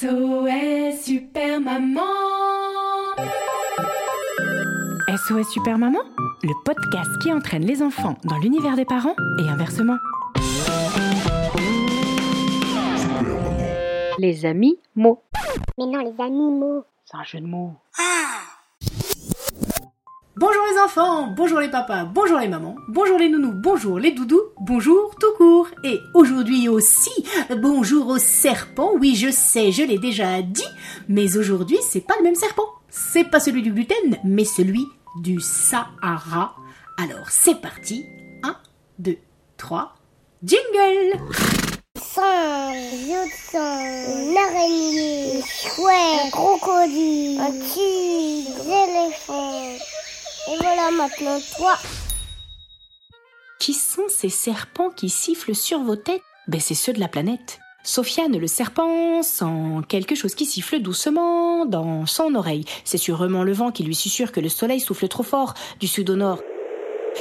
SOS Super Maman SOS Super Maman, le podcast qui entraîne les enfants dans l'univers des parents et inversement. Les amis mots. Mais non, les animaux. C'est un jeu de mots. Bonjour les enfants, bonjour les papas, bonjour les mamans, bonjour les nounous, bonjour les doudous, bonjour tout court. Et aujourd'hui aussi, bonjour au serpent. Oui, je sais, je l'ai déjà dit, mais aujourd'hui, c'est pas le même serpent. C'est pas celui du gluten, mais celui du Sahara. Alors, c'est parti. 1, 2, 3, jingle une araignée, un crocodile, un tigre, des éléphants. Et voilà maintenant toi. Qui sont ces serpents qui sifflent sur vos têtes? Ben c'est ceux de la planète. Sofiane le serpent sent quelque chose qui siffle doucement dans son oreille. C'est sûrement le vent qui lui susurre que le soleil souffle trop fort du sud au nord.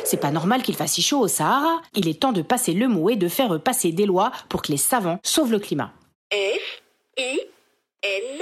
C'est pas normal qu'il fasse si chaud au Sahara. Il est temps de passer le mot et de faire passer des lois pour que les savants sauvent le climat. F I N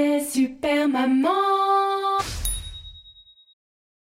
Maman